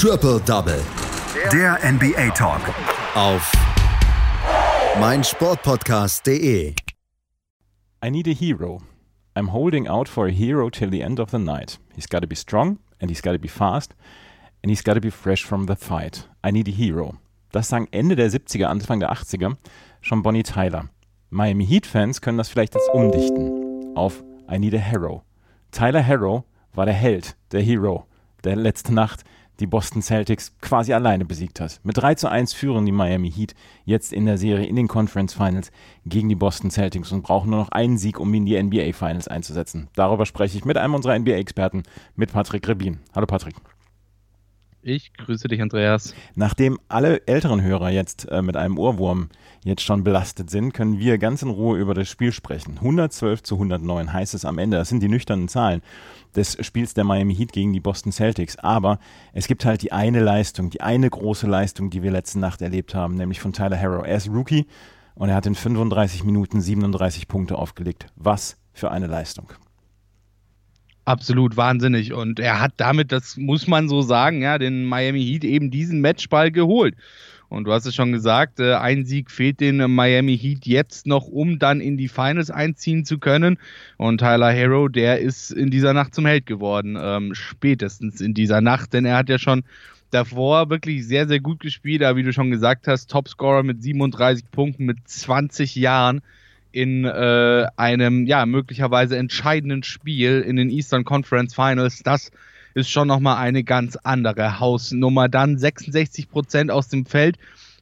Triple Double. Der NBA Talk. Auf meinsportpodcast.de. I need a hero. I'm holding out for a hero till the end of the night. He's got to be strong and he's got to be fast and he's got to be fresh from the fight. I need a hero. Das sang Ende der 70er, Anfang der 80er schon Bonnie Tyler. Miami Heat-Fans können das vielleicht jetzt umdichten auf I need a hero. Tyler Harrow war der Held, der Hero, der letzte Nacht die Boston Celtics quasi alleine besiegt hat. Mit 3 zu 1 führen die Miami Heat jetzt in der Serie in den Conference Finals gegen die Boston Celtics und brauchen nur noch einen Sieg, um in die NBA Finals einzusetzen. Darüber spreche ich mit einem unserer NBA-Experten, mit Patrick Rebin. Hallo Patrick. Ich grüße dich, Andreas. Nachdem alle älteren Hörer jetzt äh, mit einem Ohrwurm jetzt schon belastet sind, können wir ganz in Ruhe über das Spiel sprechen. 112 zu 109 heißt es am Ende. Das sind die nüchternen Zahlen des Spiels der Miami Heat gegen die Boston Celtics. Aber es gibt halt die eine Leistung, die eine große Leistung, die wir letzte Nacht erlebt haben, nämlich von Tyler Harrow. Er ist Rookie und er hat in 35 Minuten 37 Punkte aufgelegt. Was für eine Leistung. Absolut wahnsinnig. Und er hat damit, das muss man so sagen, ja, den Miami Heat eben diesen Matchball geholt. Und du hast es schon gesagt, äh, ein Sieg fehlt den Miami Heat jetzt noch, um dann in die Finals einziehen zu können. Und Tyler Harrow, der ist in dieser Nacht zum Held geworden, ähm, spätestens in dieser Nacht, denn er hat ja schon davor wirklich sehr, sehr gut gespielt, aber wie du schon gesagt hast, Topscorer mit 37 Punkten mit 20 Jahren in äh, einem ja möglicherweise entscheidenden Spiel in den Eastern Conference Finals. Das ist schon nochmal eine ganz andere Hausnummer. Dann 66 Prozent aus dem Feld,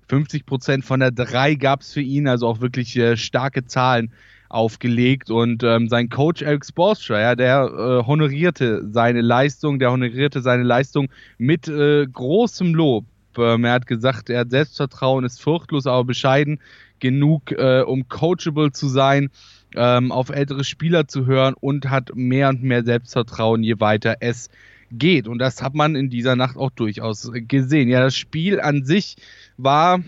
50 Prozent von der 3 gab es für ihn, also auch wirklich äh, starke Zahlen aufgelegt und ähm, sein Coach Eric Spoelstra, ja, der äh, honorierte seine Leistung, der honorierte seine Leistung mit äh, großem Lob. Ähm, er hat gesagt, er hat Selbstvertrauen, ist furchtlos, aber bescheiden genug, äh, um coachable zu sein, ähm, auf ältere Spieler zu hören und hat mehr und mehr Selbstvertrauen, je weiter es geht. Und das hat man in dieser Nacht auch durchaus gesehen. Ja, das Spiel an sich war,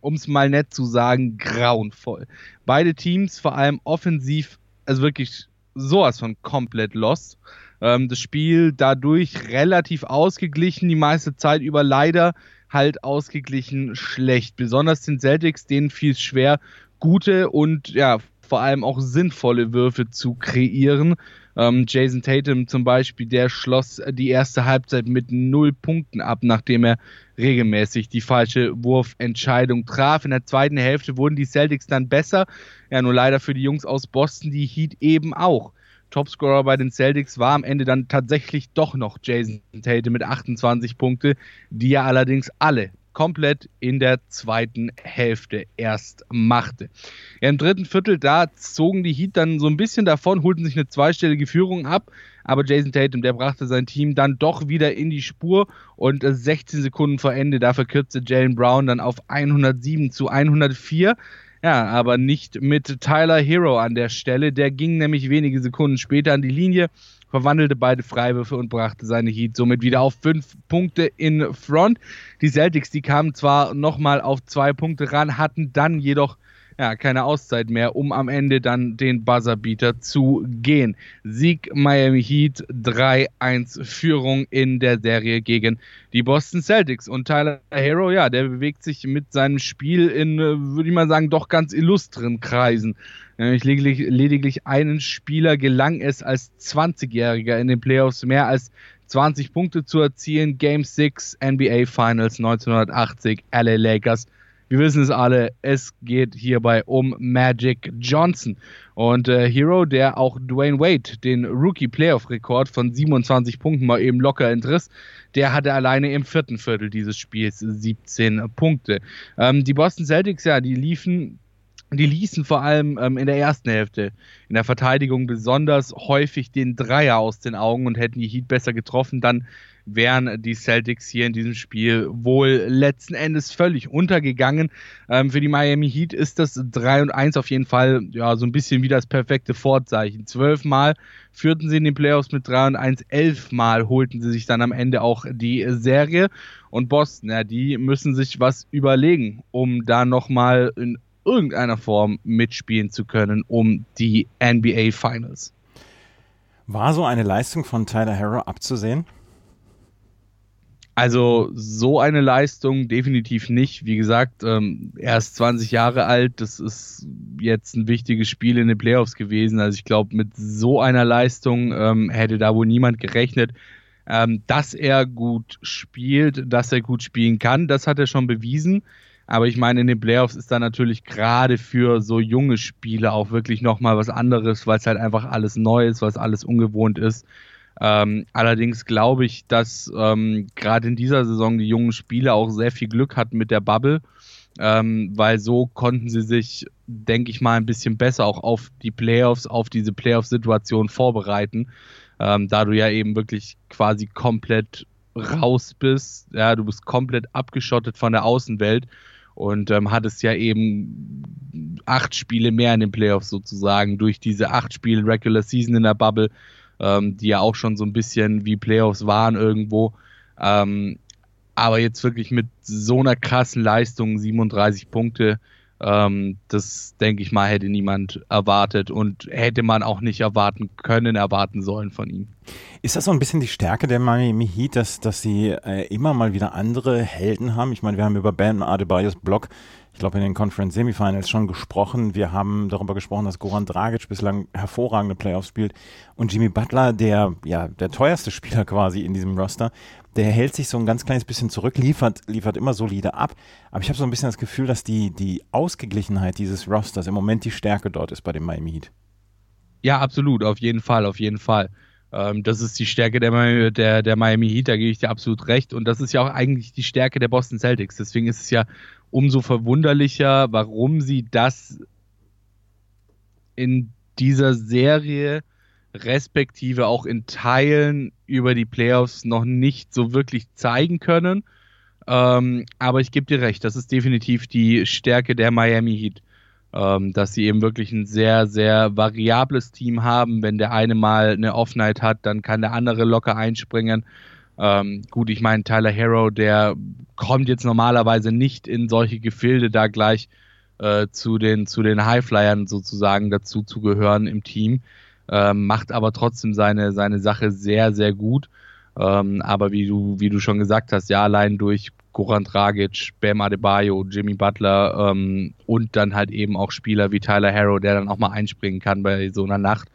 um es mal nett zu sagen, grauenvoll. Beide Teams, vor allem offensiv, also wirklich sowas von komplett lost. Ähm, das Spiel dadurch relativ ausgeglichen, die meiste Zeit über leider halt ausgeglichen schlecht. Besonders den Celtics, denen fiel es schwer, gute und ja, vor allem auch sinnvolle Würfe zu kreieren. Ähm, Jason Tatum zum Beispiel, der schloss die erste Halbzeit mit null Punkten ab, nachdem er regelmäßig die falsche Wurfentscheidung traf. In der zweiten Hälfte wurden die Celtics dann besser. Ja, nur leider für die Jungs aus Boston, die Heat eben auch. Topscorer bei den Celtics war am Ende dann tatsächlich doch noch Jason Tatum mit 28 Punkte, die er allerdings alle komplett in der zweiten Hälfte erst machte. Ja, Im dritten Viertel, da zogen die Heat dann so ein bisschen davon, holten sich eine zweistellige Führung ab, aber Jason Tatum, der brachte sein Team dann doch wieder in die Spur und 16 Sekunden vor Ende, da verkürzte Jalen Brown dann auf 107 zu 104. Ja, aber nicht mit Tyler Hero an der Stelle. Der ging nämlich wenige Sekunden später an die Linie, verwandelte beide Freiwürfe und brachte seine Heat somit wieder auf fünf Punkte in Front. Die Celtics, die kamen zwar nochmal auf zwei Punkte ran, hatten dann jedoch ja, keine Auszeit mehr, um am Ende dann den Buzzerbeater zu gehen. Sieg Miami Heat 3-1 Führung in der Serie gegen die Boston Celtics. Und Tyler Hero, ja, der bewegt sich mit seinem Spiel in, äh, würde ich mal sagen, doch ganz illustren Kreisen. Nämlich lediglich, lediglich einen Spieler gelang es als 20-Jähriger in den Playoffs mehr als 20 Punkte zu erzielen. Game 6 NBA Finals 1980 LA Lakers wir wissen es alle, es geht hierbei um Magic Johnson. Und äh, Hero, der auch Dwayne Wade den Rookie-Playoff-Rekord von 27 Punkten mal eben locker entriss, der hatte alleine im vierten Viertel dieses Spiels 17 Punkte. Ähm, die Boston Celtics, ja, die liefen die ließen vor allem ähm, in der ersten Hälfte in der Verteidigung besonders häufig den Dreier aus den Augen und hätten die Heat besser getroffen, dann wären die Celtics hier in diesem Spiel wohl letzten Endes völlig untergegangen. Ähm, für die Miami Heat ist das 3 und 1 auf jeden Fall ja so ein bisschen wie das perfekte Vorzeichen. Zwölfmal führten sie in den Playoffs mit 3 und 1, elfmal holten sie sich dann am Ende auch die Serie. Und Boston, ja, die müssen sich was überlegen, um da nochmal in irgendeiner Form mitspielen zu können um die NBA Finals. War so eine Leistung von Tyler Harrow abzusehen? Also so eine Leistung definitiv nicht. Wie gesagt, ähm, er ist 20 Jahre alt. Das ist jetzt ein wichtiges Spiel in den Playoffs gewesen. Also ich glaube, mit so einer Leistung ähm, hätte da wohl niemand gerechnet. Ähm, dass er gut spielt, dass er gut spielen kann, das hat er schon bewiesen. Aber ich meine, in den Playoffs ist da natürlich gerade für so junge Spieler auch wirklich nochmal was anderes, weil es halt einfach alles neu ist, was alles ungewohnt ist. Ähm, allerdings glaube ich, dass ähm, gerade in dieser Saison die jungen Spieler auch sehr viel Glück hatten mit der Bubble, ähm, weil so konnten sie sich, denke ich mal, ein bisschen besser auch auf die Playoffs, auf diese Playoff-Situation vorbereiten, ähm, da du ja eben wirklich quasi komplett raus bist, ja, du bist komplett abgeschottet von der Außenwelt und ähm, hattest ja eben acht Spiele mehr in den Playoffs sozusagen durch diese acht Spiele Regular Season in der Bubble ähm, die ja auch schon so ein bisschen wie Playoffs waren irgendwo. Ähm, aber jetzt wirklich mit so einer krassen Leistung, 37 Punkte, ähm, das denke ich mal, hätte niemand erwartet und hätte man auch nicht erwarten können, erwarten sollen von ihm. Ist das so ein bisschen die Stärke der Miami Heat, dass, dass sie äh, immer mal wieder andere Helden haben? Ich meine, wir haben über Ben Adebayos Block ich glaube, in den Conference Semifinals schon gesprochen. Wir haben darüber gesprochen, dass Goran Dragic bislang hervorragende Playoffs spielt und Jimmy Butler, der ja der teuerste Spieler quasi in diesem Roster, der hält sich so ein ganz kleines bisschen zurück, liefert, liefert immer solide ab. Aber ich habe so ein bisschen das Gefühl, dass die, die Ausgeglichenheit dieses Rosters im Moment die Stärke dort ist bei dem Miami Heat. Ja, absolut, auf jeden Fall, auf jeden Fall. Ähm, das ist die Stärke der, der, der Miami Heat, da gebe ich dir absolut recht. Und das ist ja auch eigentlich die Stärke der Boston Celtics. Deswegen ist es ja umso verwunderlicher, warum sie das in dieser Serie respektive auch in Teilen über die Playoffs noch nicht so wirklich zeigen können. Ähm, aber ich gebe dir recht, das ist definitiv die Stärke der Miami Heat, ähm, dass sie eben wirklich ein sehr, sehr variables Team haben. Wenn der eine mal eine Offenheit hat, dann kann der andere locker einspringen. Ähm, gut, ich meine, Tyler Harrow, der kommt jetzt normalerweise nicht in solche Gefilde da gleich äh, zu den, zu den Highflyern sozusagen dazu zu gehören im Team, ähm, macht aber trotzdem seine, seine Sache sehr, sehr gut. Ähm, aber wie du, wie du schon gesagt hast, ja, allein durch Goran Dragic, Bam Adebayo, Jimmy Butler ähm, und dann halt eben auch Spieler wie Tyler Harrow, der dann auch mal einspringen kann bei so einer Nacht,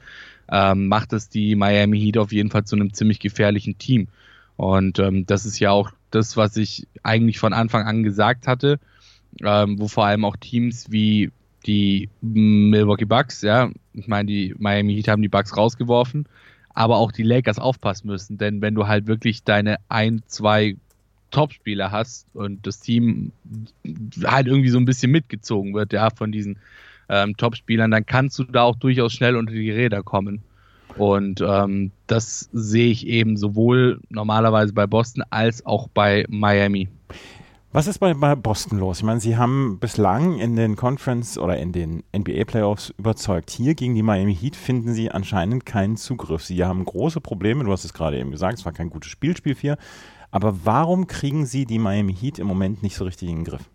ähm, macht es die Miami Heat auf jeden Fall zu einem ziemlich gefährlichen Team. Und ähm, das ist ja auch das, was ich eigentlich von Anfang an gesagt hatte, ähm, wo vor allem auch Teams wie die Milwaukee Bucks, ja, ich meine, die Miami Heat haben die Bucks rausgeworfen, aber auch die Lakers aufpassen müssen, denn wenn du halt wirklich deine ein, zwei Topspieler hast und das Team halt irgendwie so ein bisschen mitgezogen wird, ja, von diesen ähm, Topspielern, dann kannst du da auch durchaus schnell unter die Räder kommen. Und ähm, das sehe ich eben sowohl normalerweise bei Boston als auch bei Miami. Was ist bei, bei Boston los? Ich meine, sie haben bislang in den Conference oder in den NBA Playoffs überzeugt. Hier gegen die Miami Heat finden sie anscheinend keinen Zugriff. Sie haben große Probleme. Du hast es gerade eben gesagt, es war kein gutes Spielspiel 4. Aber warum kriegen sie die Miami Heat im Moment nicht so richtig in den Griff?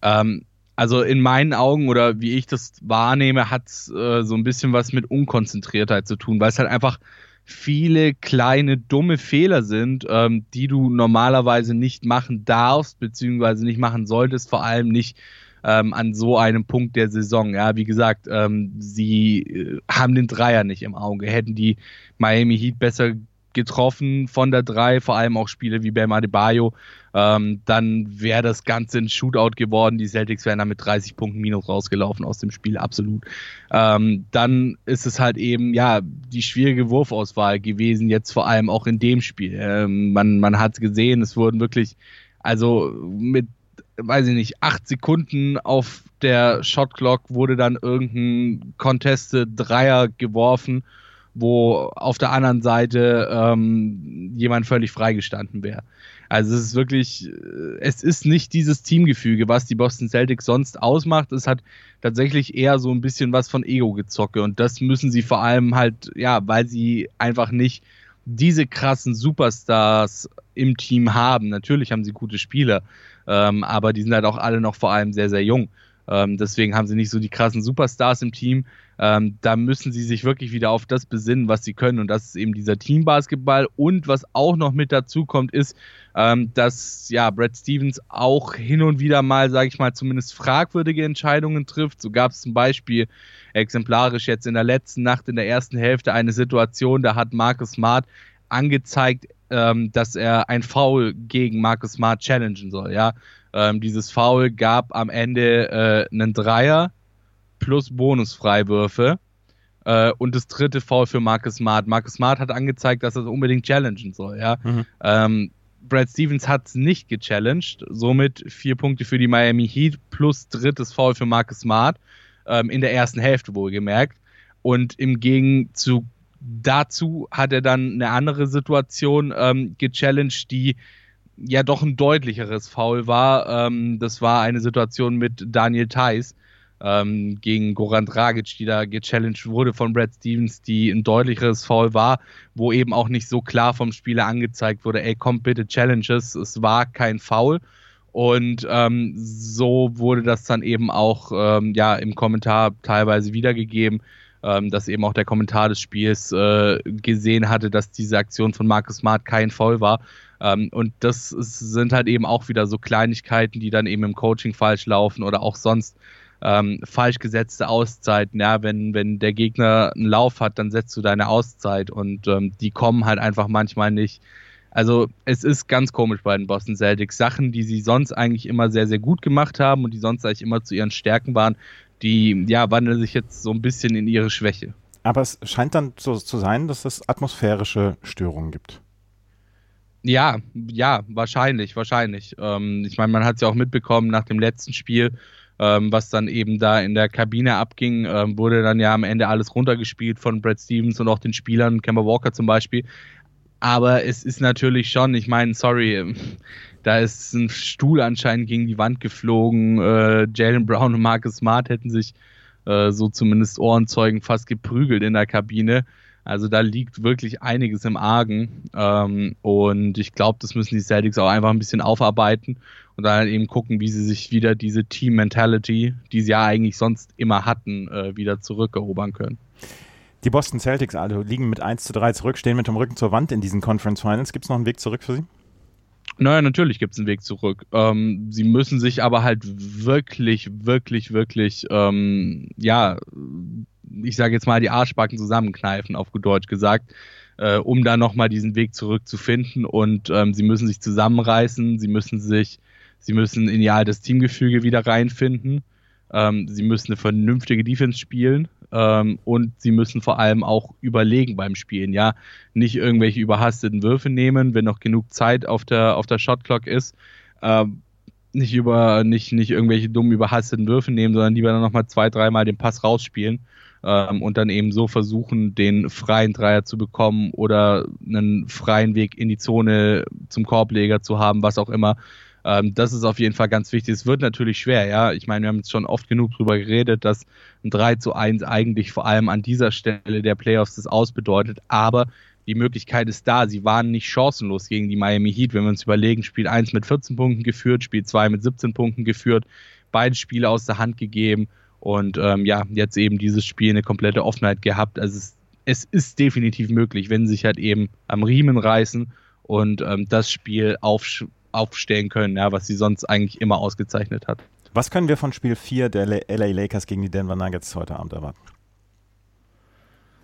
Ähm, also in meinen Augen oder wie ich das wahrnehme, hat es äh, so ein bisschen was mit Unkonzentriertheit zu tun, weil es halt einfach viele kleine dumme Fehler sind, ähm, die du normalerweise nicht machen darfst, beziehungsweise nicht machen solltest, vor allem nicht ähm, an so einem Punkt der Saison. Ja, wie gesagt, ähm, sie äh, haben den Dreier nicht im Auge. Hätten die Miami Heat besser getroffen von der 3, vor allem auch Spiele wie Bam Adebayo, ähm, dann wäre das Ganze ein Shootout geworden. Die Celtics wären dann mit 30 Punkten minus rausgelaufen aus dem Spiel, absolut. Ähm, dann ist es halt eben, ja, die schwierige Wurfauswahl gewesen, jetzt vor allem auch in dem Spiel. Ähm, man, man hat gesehen, es wurden wirklich, also mit weiß ich nicht, acht Sekunden auf der Shotclock wurde dann irgendein Contested Dreier geworfen wo auf der anderen Seite ähm, jemand völlig freigestanden wäre. Also es ist wirklich, äh, es ist nicht dieses Teamgefüge, was die Boston Celtics sonst ausmacht. Es hat tatsächlich eher so ein bisschen was von Ego-Gezocke und das müssen sie vor allem halt, ja, weil sie einfach nicht diese krassen Superstars im Team haben. Natürlich haben sie gute Spieler, ähm, aber die sind halt auch alle noch vor allem sehr, sehr jung. Ähm, deswegen haben sie nicht so die krassen Superstars im Team. Ähm, da müssen sie sich wirklich wieder auf das besinnen, was sie können. Und das ist eben dieser Teambasketball. Und was auch noch mit dazu kommt, ist, ähm, dass ja Brad Stevens auch hin und wieder mal, sage ich mal, zumindest fragwürdige Entscheidungen trifft. So gab es zum Beispiel exemplarisch jetzt in der letzten Nacht in der ersten Hälfte eine Situation, da hat Marcus Smart angezeigt, ähm, dass er ein Foul gegen Marcus Smart challengen soll. Ja, ähm, dieses Foul gab am Ende äh, einen Dreier plus Bonusfreiwürfe. Äh, und das dritte Foul für Marcus Smart. Marcus Smart hat angezeigt, dass er es unbedingt challengen soll. Ja? Mhm. Ähm, Brad Stevens hat es nicht gechallenged. Somit vier Punkte für die Miami Heat plus drittes Foul für Marcus Smart. Ähm, in der ersten Hälfte wohlgemerkt. Und im Gegenzug dazu hat er dann eine andere Situation ähm, gechallenged, die ja doch ein deutlicheres Foul war. Ähm, das war eine Situation mit Daniel Theiss ähm, gegen Goran Dragic, die da gechallenged wurde von Brad Stevens, die ein deutlicheres Foul war, wo eben auch nicht so klar vom Spieler angezeigt wurde, ey, kommt bitte Challenges, es war kein Foul. Und ähm, so wurde das dann eben auch ähm, ja, im Kommentar teilweise wiedergegeben, ähm, dass eben auch der Kommentar des Spiels äh, gesehen hatte, dass diese Aktion von Marcus Smart kein Foul war. Ähm, und das sind halt eben auch wieder so Kleinigkeiten, die dann eben im Coaching falsch laufen oder auch sonst ähm, falsch gesetzte Auszeiten. Ja, wenn, wenn der Gegner einen Lauf hat, dann setzt du deine Auszeit und ähm, die kommen halt einfach manchmal nicht. Also es ist ganz komisch bei den Boston Celtics. Sachen, die sie sonst eigentlich immer sehr, sehr gut gemacht haben und die sonst eigentlich immer zu ihren Stärken waren, die ja wandeln sich jetzt so ein bisschen in ihre Schwäche. Aber es scheint dann so zu sein, dass es atmosphärische Störungen gibt. Ja, ja, wahrscheinlich, wahrscheinlich. Ähm, ich meine, man hat es ja auch mitbekommen nach dem letzten Spiel, ähm, was dann eben da in der Kabine abging, ähm, wurde dann ja am Ende alles runtergespielt von Brad Stevens und auch den Spielern, Kemba Walker zum Beispiel. Aber es ist natürlich schon, ich meine, sorry, ähm, da ist ein Stuhl anscheinend gegen die Wand geflogen. Äh, Jalen Brown und Marcus Smart hätten sich äh, so zumindest Ohrenzeugen fast geprügelt in der Kabine. Also da liegt wirklich einiges im Argen. Ähm, und ich glaube, das müssen die Celtics auch einfach ein bisschen aufarbeiten und dann eben gucken, wie sie sich wieder diese Team-Mentality, die sie ja eigentlich sonst immer hatten, äh, wieder zurückerobern können. Die Boston Celtics also liegen mit 1 zu 3 zurück, stehen mit dem Rücken zur Wand in diesen Conference Finals. Gibt es noch einen Weg zurück für sie? Naja, natürlich gibt es einen Weg zurück. Ähm, sie müssen sich aber halt wirklich, wirklich, wirklich, ähm, ja, ich sage jetzt mal, die Arschbacken zusammenkneifen, auf gut Deutsch gesagt, äh, um da nochmal diesen Weg zurückzufinden. Und ähm, sie müssen sich zusammenreißen, sie müssen sich, sie müssen in ihr altes Teamgefüge wieder reinfinden. Ähm, sie müssen eine vernünftige Defense spielen ähm, und sie müssen vor allem auch überlegen beim Spielen, ja. Nicht irgendwelche überhasteten Würfe nehmen, wenn noch genug Zeit auf der, auf der Shotclock ist. Ähm, nicht über, nicht, nicht irgendwelche dummen überhasteten Würfe nehmen, sondern lieber dann nochmal zwei, dreimal den Pass rausspielen ähm, und dann eben so versuchen, den freien Dreier zu bekommen oder einen freien Weg in die Zone zum Korbleger zu haben, was auch immer. Ähm, das ist auf jeden Fall ganz wichtig. Es wird natürlich schwer, ja. Ich meine, wir haben jetzt schon oft genug darüber geredet, dass ein 3 zu 1 eigentlich vor allem an dieser Stelle der Playoffs das ausbedeutet, aber die Möglichkeit ist da. Sie waren nicht chancenlos gegen die Miami Heat. Wenn wir uns überlegen, Spiel 1 mit 14 Punkten geführt, Spiel 2 mit 17 Punkten geführt, beide Spiele aus der Hand gegeben und ähm, ja, jetzt eben dieses Spiel eine komplette Offenheit gehabt. Also es, es ist definitiv möglich, wenn sie sich halt eben am Riemen reißen und ähm, das Spiel auf, aufstellen können, ja, was sie sonst eigentlich immer ausgezeichnet hat. Was können wir von Spiel 4 der LA Lakers gegen die Denver Nuggets heute Abend erwarten?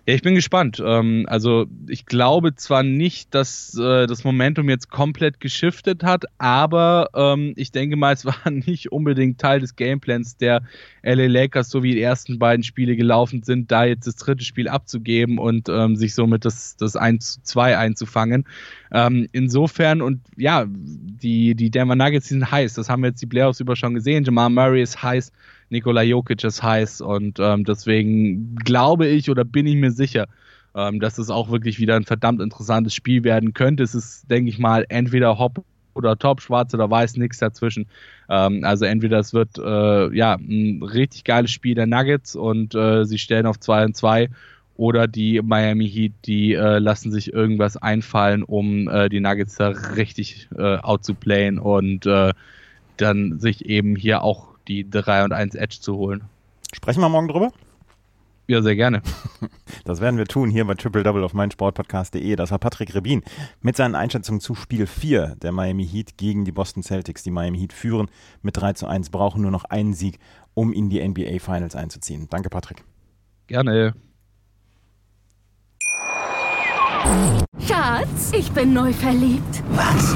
Ja, ich bin gespannt. Ähm, also ich glaube zwar nicht, dass äh, das Momentum jetzt komplett geschiftet hat, aber ähm, ich denke mal, es war nicht unbedingt Teil des Gameplans der LA Lakers, so wie die ersten beiden Spiele gelaufen sind, da jetzt das dritte Spiel abzugeben und ähm, sich somit das, das 1 zu 2 einzufangen. Ähm, insofern und ja, die, die Denver Nuggets sind heiß. Das haben wir jetzt die Playoffs über schon gesehen. Jamal Murray ist heiß. Nikola Jokic ist heiß und ähm, deswegen glaube ich oder bin ich mir sicher, ähm, dass es auch wirklich wieder ein verdammt interessantes Spiel werden könnte. Es ist, denke ich mal, entweder Hop oder Top, schwarz oder weiß, nichts dazwischen. Ähm, also entweder es wird äh, ja ein richtig geiles Spiel der Nuggets und äh, sie stellen auf 2 und 2 oder die Miami Heat, die äh, lassen sich irgendwas einfallen, um äh, die Nuggets da richtig äh, outzuplayen und äh, dann sich eben hier auch die 3 und 1 Edge zu holen. Sprechen wir morgen drüber? Ja, sehr gerne. Das werden wir tun hier bei Triple Double auf meinsportpodcast.de. Das war Patrick Rebin mit seinen Einschätzungen zu Spiel 4 der Miami Heat gegen die Boston Celtics. Die Miami Heat führen mit 3 zu 1, brauchen nur noch einen Sieg, um in die NBA Finals einzuziehen. Danke, Patrick. Gerne. Schatz, ich bin neu verliebt. Was?